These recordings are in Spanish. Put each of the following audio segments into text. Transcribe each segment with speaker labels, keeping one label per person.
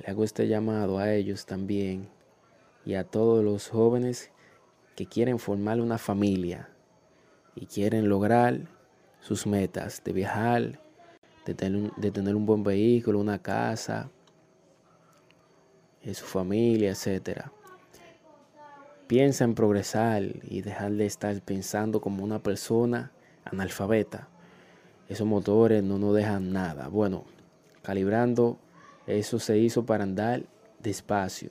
Speaker 1: Le hago este llamado a ellos también y a todos los jóvenes que quieren formar una familia y quieren lograr sus metas de viajar, de tener, un buen vehículo, una casa, su familia, etc. Piensa en progresar y dejar de estar pensando como una persona analfabeta. Esos motores no nos dejan nada. Bueno, calibrando eso se hizo para andar despacio.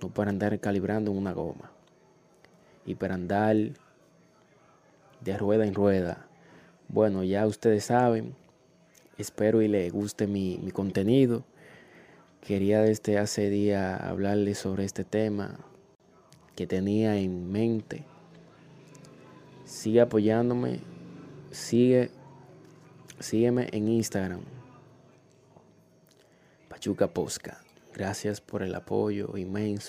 Speaker 1: no para andar calibrando una goma y para andar de rueda en rueda. Bueno, ya ustedes saben, espero y les guste mi, contenido. Quería desde hace día hablarles sobre este tema que tenía en mente. Sigue apoyándome, sigue, sígueme en Instagram, Pachuca Posca. Gracias por el apoyo inmenso.